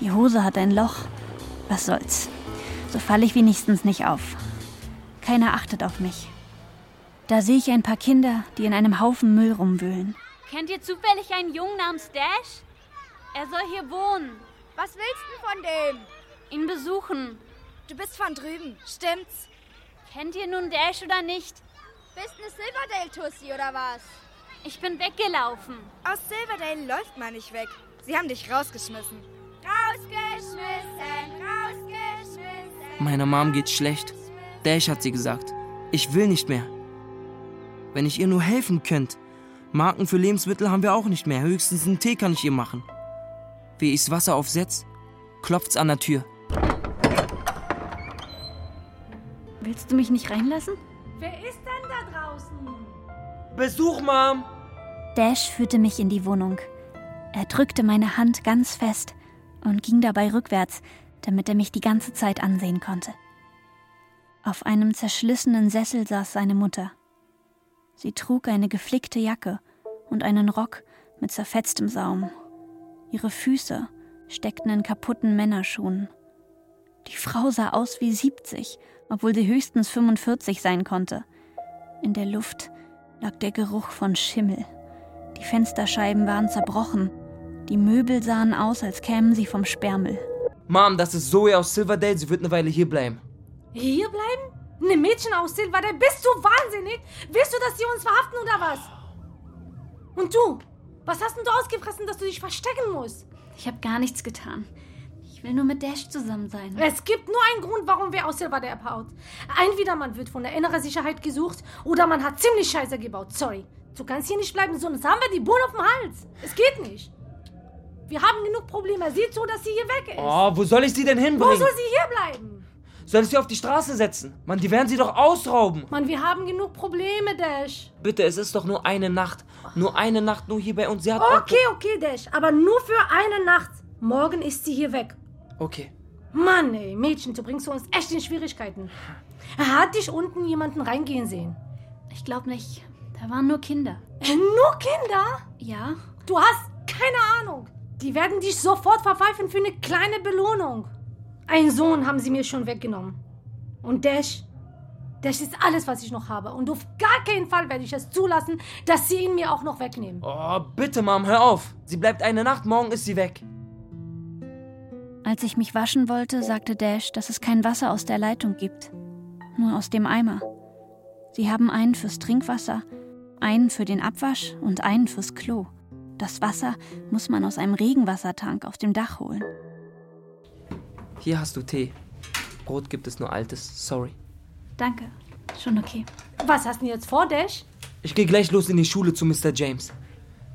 [SPEAKER 2] Die Hose hat ein Loch. Was soll's? So falle ich wenigstens nicht auf. Keiner achtet auf mich. Da sehe ich ein paar Kinder, die in einem Haufen Müll rumwühlen.
[SPEAKER 7] Kennt ihr zufällig einen Jungen namens Dash? Er soll hier wohnen.
[SPEAKER 16] Was willst du von dem?
[SPEAKER 7] Ihn besuchen.
[SPEAKER 16] Du bist von drüben, stimmt's?
[SPEAKER 7] Kennt ihr nun Dash oder nicht?
[SPEAKER 16] Bist eine Silverdale-Tussi oder was?
[SPEAKER 7] Ich bin weggelaufen.
[SPEAKER 16] Aus Silverdale läuft man nicht weg. Sie haben dich rausgeschmissen. Rausgeschmissen, rausgeschmissen.
[SPEAKER 8] Meiner Mom geht's schlecht. Dash hat sie gesagt. Ich will nicht mehr. Wenn ich ihr nur helfen könnt. Marken für Lebensmittel haben wir auch nicht mehr. Höchstens einen Tee kann ich ihr machen. Wie ich's Wasser aufsetz, klopft's an der Tür.
[SPEAKER 2] Willst du mich nicht reinlassen?
[SPEAKER 17] Wer ist denn da draußen?
[SPEAKER 8] Besuch, Mom!
[SPEAKER 2] Dash führte mich in die Wohnung. Er drückte meine Hand ganz fest und ging dabei rückwärts, damit er mich die ganze Zeit ansehen konnte. Auf einem zerschlissenen Sessel saß seine Mutter. Sie trug eine geflickte Jacke und einen Rock mit zerfetztem Saum. Ihre Füße steckten in kaputten Männerschuhen. Die Frau sah aus wie 70, obwohl sie höchstens 45 sein konnte. In der Luft lag der Geruch von Schimmel. Die Fensterscheiben waren zerbrochen. Die Möbel sahen aus, als kämen sie vom Sperrmüll.
[SPEAKER 8] Mom, das ist Zoe aus Silverdale. Sie wird eine Weile hier bleiben.
[SPEAKER 17] Hier bleiben? Eine Mädchen aus Silverdale? Bist du wahnsinnig? Willst du, dass sie uns verhaften oder was? Und du? Was hast denn du ausgefressen, dass du dich verstecken musst?
[SPEAKER 2] Ich habe gar nichts getan. Ich will nur mit Dash zusammen sein.
[SPEAKER 17] Es gibt nur einen Grund, warum wir aus Silverdale abhaut. Entweder man wird von der inneren Sicherheit gesucht oder man hat ziemlich Scheiße gebaut. Sorry. Du kannst hier nicht bleiben, sonst haben wir die Bohnen auf dem Hals. Es geht nicht. Wir haben genug Probleme. Sieh zu, dass sie hier weg ist.
[SPEAKER 8] Oh, wo soll ich sie denn hinbringen?
[SPEAKER 17] Wo soll sie hier bleiben?
[SPEAKER 8] Soll ich sie auf die Straße setzen? Mann, die werden sie doch ausrauben.
[SPEAKER 17] Mann, wir haben genug Probleme, Dash.
[SPEAKER 8] Bitte, es ist doch nur eine Nacht. Nur eine Nacht, nur hier bei uns. Sie hat
[SPEAKER 17] Okay, okay, Dash, aber nur für eine Nacht. Morgen ist sie hier weg.
[SPEAKER 8] Okay.
[SPEAKER 17] Mann, ey, Mädchen, du bringst uns echt in Schwierigkeiten. Hat dich unten jemanden reingehen sehen?
[SPEAKER 10] Ich glaube nicht. Da waren nur Kinder.
[SPEAKER 17] Äh, nur Kinder?
[SPEAKER 10] Ja.
[SPEAKER 17] Du hast keine Ahnung. Die werden dich sofort verpfeifen für eine kleine Belohnung. Einen Sohn haben sie mir schon weggenommen. Und Dash, Dash ist alles, was ich noch habe. Und auf gar keinen Fall werde ich es zulassen, dass sie ihn mir auch noch wegnehmen.
[SPEAKER 8] Oh, bitte, Mom, hör auf. Sie bleibt eine Nacht, morgen ist sie weg.
[SPEAKER 10] Als ich mich waschen wollte, sagte Dash, dass es kein Wasser aus der Leitung gibt. Nur aus dem Eimer. Sie haben einen fürs Trinkwasser, einen für den Abwasch und einen fürs Klo. Das Wasser muss man aus einem Regenwassertank auf dem Dach holen.
[SPEAKER 8] Hier hast du Tee. Brot gibt es nur altes, sorry.
[SPEAKER 10] Danke, schon okay.
[SPEAKER 17] Was hast du denn jetzt vor, Dash?
[SPEAKER 8] Ich gehe gleich los in die Schule zu Mr. James.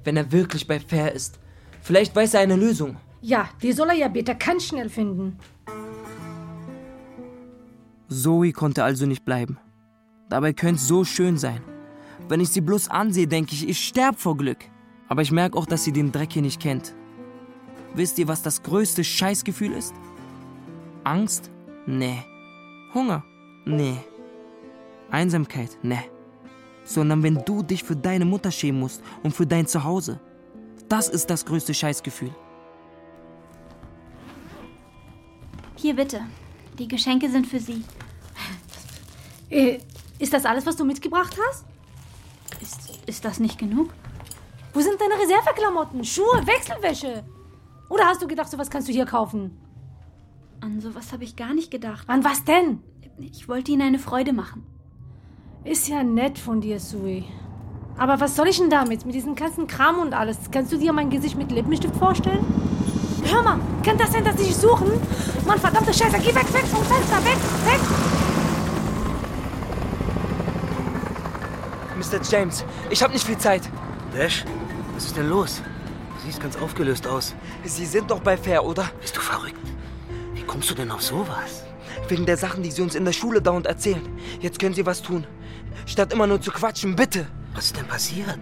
[SPEAKER 8] Wenn er wirklich bei Fair ist. Vielleicht weiß er eine Lösung.
[SPEAKER 17] Ja, die soll er ja bitte ganz schnell finden.
[SPEAKER 8] Zoe konnte also nicht bleiben. Dabei könnte es so schön sein. Wenn ich sie bloß ansehe, denke ich, ich sterb vor Glück. Aber ich merke auch, dass sie den Dreck hier nicht kennt. Wisst ihr, was das größte Scheißgefühl ist? Angst? Nee. Hunger? Nee. Einsamkeit? Nee. Sondern wenn du dich für deine Mutter schämen musst und für dein Zuhause. Das ist das größte Scheißgefühl.
[SPEAKER 10] Hier bitte. Die Geschenke sind für Sie.
[SPEAKER 17] Äh, ist das alles, was du mitgebracht hast?
[SPEAKER 10] Ist, ist das nicht genug?
[SPEAKER 17] Wo sind deine Reserveklamotten, Schuhe, Wechselwäsche? Oder hast du gedacht, sowas kannst du hier kaufen?
[SPEAKER 10] An sowas habe ich gar nicht gedacht.
[SPEAKER 17] An was denn?
[SPEAKER 10] Ich wollte Ihnen eine Freude machen.
[SPEAKER 17] Ist ja nett von dir, Sui. Aber was soll ich denn damit? Mit diesem ganzen Kram und alles? Kannst du dir mein Gesicht mit Lippenstift vorstellen? Hör mal, kann das sein, dass sie dich suchen? Mann, verdammte Scheiße, geh weg, weg vom Fenster, weg, weg!
[SPEAKER 8] Mr. James, ich habe nicht viel Zeit.
[SPEAKER 18] Dash, was ist denn los? Du siehst ganz aufgelöst aus.
[SPEAKER 8] Sie sind doch bei Fair, oder?
[SPEAKER 18] Bist du verrückt? Wie kommst du denn auf sowas?
[SPEAKER 8] Wegen der Sachen, die Sie uns in der Schule dauernd erzählen. Jetzt können Sie was tun. Statt immer nur zu quatschen, bitte.
[SPEAKER 18] Was ist denn passiert?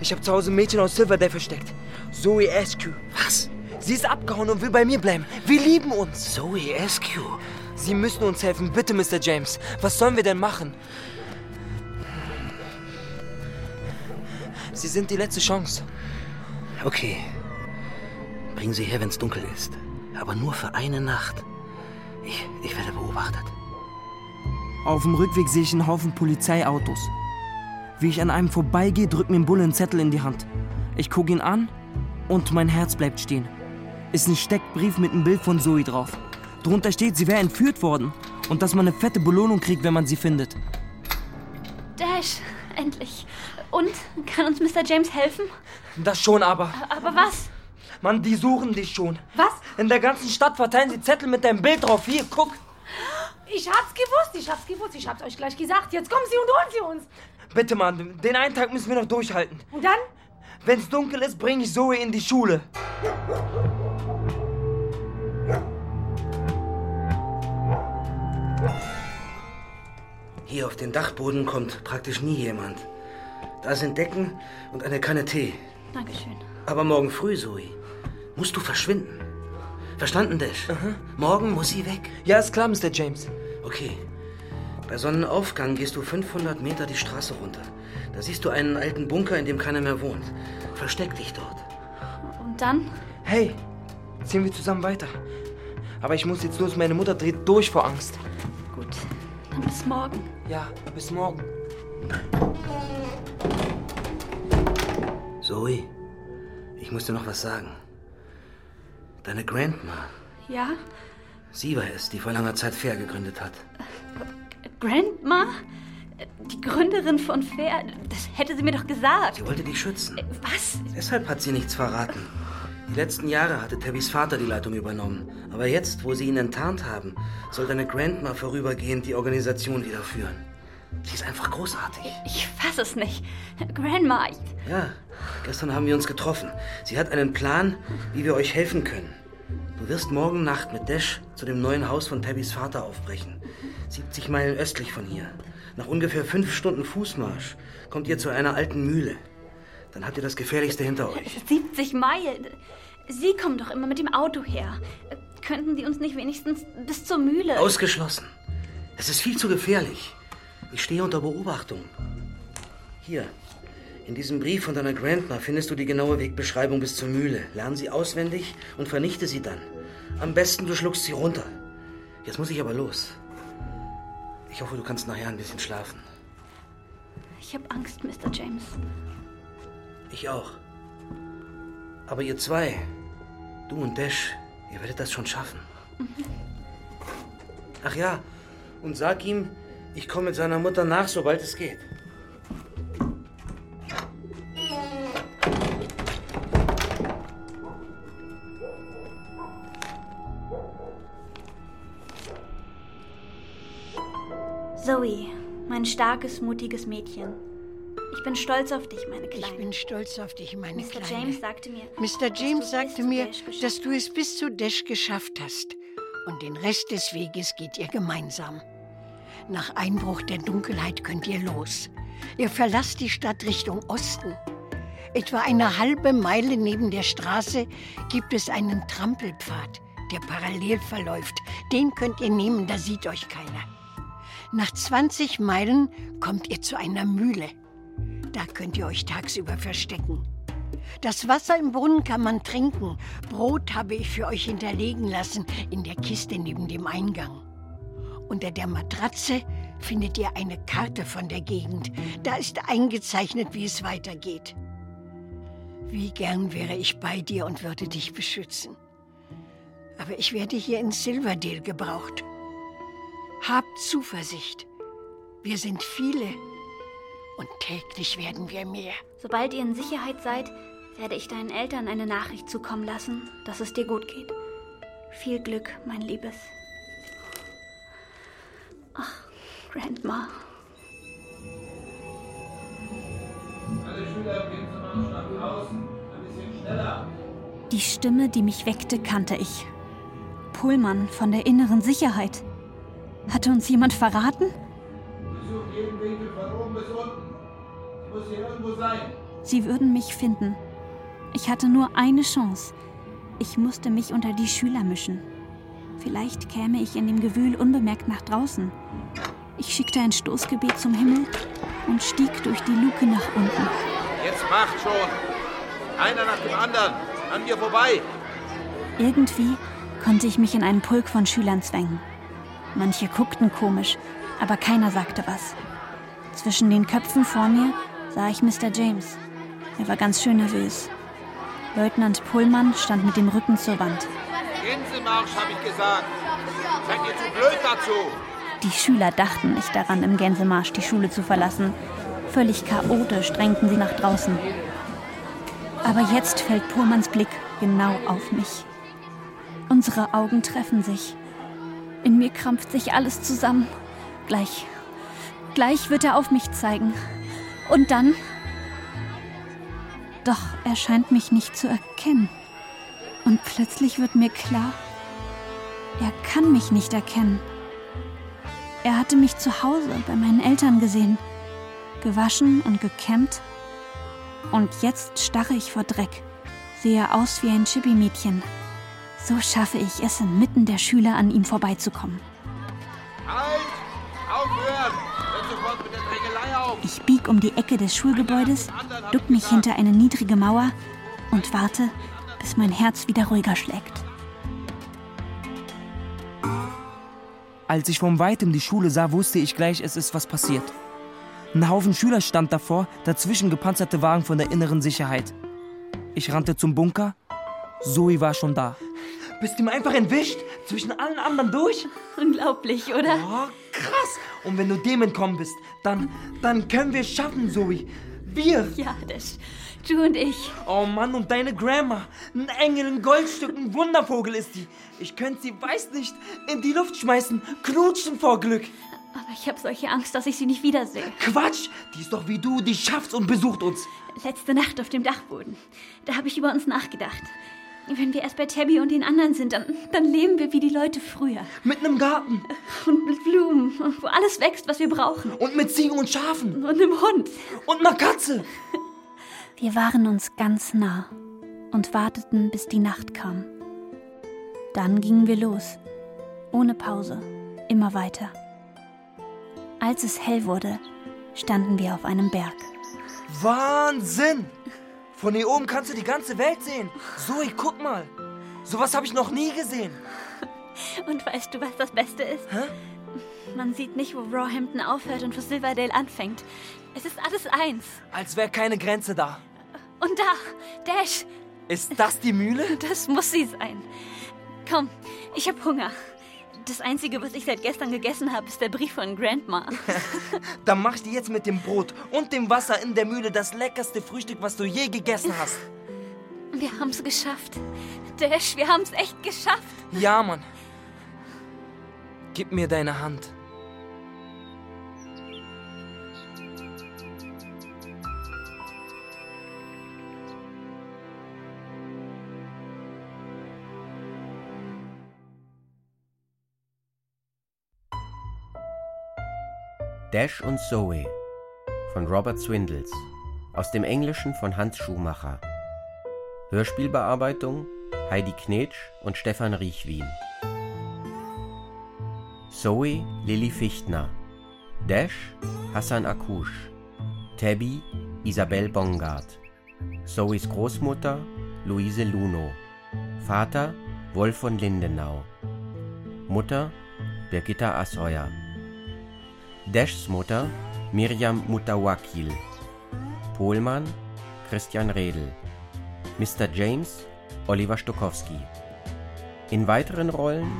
[SPEAKER 8] Ich habe zu Hause ein Mädchen aus Silverdale versteckt. Zoe Askew.
[SPEAKER 18] Was?
[SPEAKER 8] Sie ist abgehauen und will bei mir bleiben. Wir lieben uns.
[SPEAKER 18] Zoe Askew?
[SPEAKER 8] Sie müssen uns helfen, bitte, Mr. James. Was sollen wir denn machen? Sie sind die letzte Chance.
[SPEAKER 18] Okay. Bring sie her, wenn es dunkel ist. Aber nur für eine Nacht. Ich, ich werde beobachtet.
[SPEAKER 8] Auf dem Rückweg sehe ich einen Haufen Polizeiautos. Wie ich an einem vorbeigehe, drückt mir ein Bulle einen Zettel in die Hand. Ich gucke ihn an und mein Herz bleibt stehen. Ist ein Steckbrief mit einem Bild von Zoe drauf. Drunter steht, sie wäre entführt worden und dass man eine fette Belohnung kriegt, wenn man sie findet.
[SPEAKER 10] Dash, endlich. Und? Kann uns Mr. James helfen?
[SPEAKER 8] Das schon aber.
[SPEAKER 10] Aber was?
[SPEAKER 8] Mann, die suchen dich schon.
[SPEAKER 17] Was?
[SPEAKER 8] In der ganzen Stadt verteilen sie Zettel mit deinem Bild drauf. Hier, guck.
[SPEAKER 17] Ich hab's gewusst, ich hab's gewusst, ich hab's euch gleich gesagt. Jetzt kommen sie und holen sie uns.
[SPEAKER 8] Bitte, Mann, den einen Tag müssen wir noch durchhalten.
[SPEAKER 17] Und dann?
[SPEAKER 8] Wenn's dunkel ist, bringe ich Zoe in die Schule.
[SPEAKER 18] Hier auf den Dachboden kommt praktisch nie jemand. Da sind Decken und eine Kanne Tee.
[SPEAKER 10] Dankeschön.
[SPEAKER 18] Aber morgen früh, Zoe, musst du verschwinden. Verstanden, Dash? Morgen muss sie weg.
[SPEAKER 8] Ja, ist klar, Mr. James.
[SPEAKER 18] Okay. Bei Sonnenaufgang gehst du 500 Meter die Straße runter. Da siehst du einen alten Bunker, in dem keiner mehr wohnt. Versteck dich dort.
[SPEAKER 10] Und dann?
[SPEAKER 8] Hey, ziehen wir zusammen weiter. Aber ich muss jetzt los, meine Mutter dreht durch vor Angst.
[SPEAKER 10] Gut, dann bis morgen.
[SPEAKER 8] Ja, bis morgen.
[SPEAKER 18] Zoe, ich muss dir noch was sagen. Deine Grandma,
[SPEAKER 10] Ja?
[SPEAKER 18] sie war es, die vor langer Zeit Fair gegründet hat.
[SPEAKER 10] Grandma? Die Gründerin von Fair? Das hätte sie mir doch gesagt.
[SPEAKER 18] Sie wollte dich schützen.
[SPEAKER 10] Was?
[SPEAKER 18] Deshalb hat sie nichts verraten. Die letzten Jahre hatte Tabbys Vater die Leitung übernommen. Aber jetzt, wo sie ihn enttarnt haben, soll deine Grandma vorübergehend die Organisation wieder führen. Sie ist einfach großartig.
[SPEAKER 10] Ich fasse es nicht. Grandma, ich,
[SPEAKER 18] Ja, gestern haben wir uns getroffen. Sie hat einen Plan, wie wir euch helfen können. Du wirst morgen Nacht mit Dash zu dem neuen Haus von Tabbys Vater aufbrechen. 70 Meilen östlich von hier. Nach ungefähr fünf Stunden Fußmarsch kommt ihr zu einer alten Mühle. Dann habt ihr das Gefährlichste hinter euch.
[SPEAKER 19] 70 Meilen. Sie kommen doch immer mit dem Auto her. Könnten Sie uns nicht wenigstens bis zur Mühle.
[SPEAKER 18] Ausgeschlossen. Es ist viel zu gefährlich. Ich stehe unter Beobachtung. Hier, in diesem Brief von deiner Grandma findest du die genaue Wegbeschreibung bis zur Mühle. Lern sie auswendig und vernichte sie dann. Am besten du schluckst sie runter. Jetzt muss ich aber los. Ich hoffe, du kannst nachher ein bisschen schlafen.
[SPEAKER 19] Ich habe Angst, Mr. James.
[SPEAKER 18] Ich auch. Aber ihr zwei, du und Dash, ihr werdet das schon schaffen. Ach ja, und sag ihm, ich komme mit seiner Mutter nach, sobald es geht.
[SPEAKER 19] Zoe, mein starkes, mutiges Mädchen. Ich bin stolz auf dich, meine Kleine.
[SPEAKER 11] Ich bin stolz auf dich, meine
[SPEAKER 19] Mr.
[SPEAKER 11] Kleine.
[SPEAKER 19] James sagte mir,
[SPEAKER 11] Mr.
[SPEAKER 19] dass
[SPEAKER 11] James sagte mir, dass du es bis zu Dash geschafft hast. Und den Rest des Weges geht ihr gemeinsam. Nach Einbruch der Dunkelheit könnt ihr los. Ihr verlasst die Stadt Richtung Osten. Etwa eine halbe Meile neben der Straße gibt es einen Trampelpfad, der parallel verläuft. Den könnt ihr nehmen, da sieht euch keiner. Nach 20 Meilen kommt ihr zu einer Mühle. Da könnt ihr euch tagsüber verstecken. Das Wasser im Brunnen kann man trinken. Brot habe ich für euch hinterlegen lassen in der Kiste neben dem Eingang. Unter der Matratze findet ihr eine Karte von der Gegend. Da ist eingezeichnet, wie es weitergeht. Wie gern wäre ich bei dir und würde dich beschützen. Aber ich werde hier in Silverdale gebraucht. Habt Zuversicht. Wir sind viele und täglich werden wir mehr.
[SPEAKER 19] Sobald ihr in Sicherheit seid, werde ich deinen Eltern eine Nachricht zukommen lassen, dass es dir gut geht. Viel Glück, mein Liebes. Ach, Grandma.
[SPEAKER 20] Alle Schüler gehen zum Marsch nach draußen. Ein bisschen schneller.
[SPEAKER 2] Die Stimme, die mich weckte, kannte ich. Pullmann von der inneren Sicherheit. Hatte uns jemand verraten?
[SPEAKER 20] Besucht jeden Winkel von oben bis unten. Sie muss hier irgendwo sein.
[SPEAKER 2] Sie würden mich finden. Ich hatte nur eine Chance. Ich musste mich unter die Schüler mischen. Vielleicht käme ich in dem Gewühl unbemerkt nach draußen. Ich schickte ein Stoßgebet zum Himmel und stieg durch die Luke nach unten.
[SPEAKER 20] Jetzt macht schon. Einer nach dem anderen. An mir vorbei.
[SPEAKER 2] Irgendwie konnte ich mich in einen Pulk von Schülern zwängen. Manche guckten komisch, aber keiner sagte was. Zwischen den Köpfen vor mir sah ich Mr. James. Er war ganz schön nervös. Leutnant Pullmann stand mit dem Rücken zur Wand.
[SPEAKER 20] Gänsemarsch, habe ich gesagt. Seid ihr zu blöd dazu?
[SPEAKER 2] Die Schüler dachten nicht daran, im Gänsemarsch die Schule zu verlassen. Völlig chaotisch drängten sie nach draußen. Aber jetzt fällt Pullmanns Blick genau auf mich. Unsere Augen treffen sich. In mir krampft sich alles zusammen. Gleich, gleich wird er auf mich zeigen. Und dann... Doch er scheint mich nicht zu erkennen. Und plötzlich wird mir klar, er kann mich nicht erkennen. Er hatte mich zu Hause bei meinen Eltern gesehen, gewaschen und gekämmt. Und jetzt starre ich vor Dreck, sehe aus wie ein Chippy-Mädchen. So schaffe ich es, inmitten der Schüler an ihm vorbeizukommen. Ich bieg um die Ecke des Schulgebäudes, duck mich hinter eine niedrige Mauer und warte, bis mein Herz wieder ruhiger schlägt.
[SPEAKER 21] Als ich von weitem die Schule sah, wusste ich gleich, es ist was passiert. Ein Haufen Schüler stand davor, dazwischen gepanzerte Wagen von der inneren Sicherheit. Ich rannte zum Bunker. Zoe war schon da.
[SPEAKER 8] Bist du ihm einfach entwischt? Zwischen allen anderen durch?
[SPEAKER 19] Unglaublich, oder?
[SPEAKER 8] Oh, krass. Und wenn du dem entkommen bist, dann, dann können wir es schaffen, Zoe. Wir.
[SPEAKER 19] Ja, das. Du und ich.
[SPEAKER 8] Oh Mann, und deine Grandma. Ein Engel, ein Goldstück, ein Wundervogel ist die. Ich könnte sie, weiß nicht, in die Luft schmeißen, knutschen vor Glück.
[SPEAKER 19] Aber ich habe solche Angst, dass ich sie nicht wiedersehe.
[SPEAKER 8] Quatsch, die ist doch wie du, die schafft's und besucht uns.
[SPEAKER 19] Letzte Nacht auf dem Dachboden. Da habe ich über uns nachgedacht.
[SPEAKER 2] Wenn wir erst bei Tabby und den anderen sind, dann, dann leben wir wie die Leute früher.
[SPEAKER 8] Mit einem Garten.
[SPEAKER 2] Und mit Blumen, wo alles wächst, was wir brauchen.
[SPEAKER 8] Und mit Ziegen und Schafen.
[SPEAKER 2] Und einem Hund.
[SPEAKER 8] Und einer Katze.
[SPEAKER 22] Wir waren uns ganz nah und warteten, bis die Nacht kam. Dann gingen wir los, ohne Pause, immer weiter. Als es hell wurde, standen wir auf einem Berg.
[SPEAKER 8] Wahnsinn! Von hier oben kannst du die ganze Welt sehen. Zoe, guck mal. Sowas habe ich noch nie gesehen.
[SPEAKER 2] Und weißt du, was das Beste ist?
[SPEAKER 8] Hä?
[SPEAKER 2] Man sieht nicht, wo Roehampton aufhört und wo Silverdale anfängt. Es ist alles eins.
[SPEAKER 8] Als wäre keine Grenze da.
[SPEAKER 2] Und da, Dash.
[SPEAKER 8] Ist das die Mühle?
[SPEAKER 2] Das muss sie sein. Komm, ich hab Hunger. Das Einzige, was ich seit gestern gegessen habe, ist der Brief von Grandma.
[SPEAKER 8] Dann mach dir jetzt mit dem Brot und dem Wasser in der Mühle das leckerste Frühstück, was du je gegessen hast.
[SPEAKER 2] Wir haben's geschafft. Dash, wir haben's echt geschafft.
[SPEAKER 8] Ja, Mann. Gib mir deine Hand.
[SPEAKER 3] Dash und Zoe von Robert Swindles aus dem Englischen von Hans Schumacher. Hörspielbearbeitung Heidi Knetsch und Stefan Riechwien. Zoe Lilly Fichtner. Dash Hassan Akush. Tabby Isabel Bongard. Zoes Großmutter Luise Luno. Vater Wolf von Lindenau. Mutter Birgitta Asheuer. Dashs Mutter Mirjam Mutawakil. Pohlmann Christian Redl. Mr. James Oliver Stokowski. In weiteren Rollen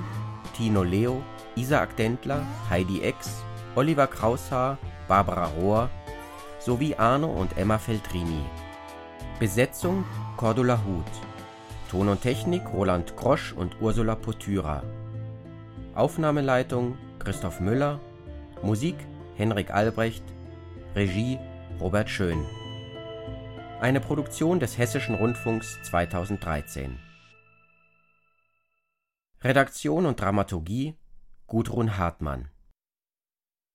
[SPEAKER 3] Tino Leo, Isaac Dentler, Heidi Ex, Oliver Kraushaar, Barbara Rohr sowie Arno und Emma Feltrini. Besetzung Cordula Huth. Ton und Technik Roland Grosch und Ursula Potyra. Aufnahmeleitung Christoph Müller. Musik Henrik Albrecht. Regie Robert Schön. Eine Produktion des Hessischen Rundfunks 2013. Redaktion und Dramaturgie Gudrun Hartmann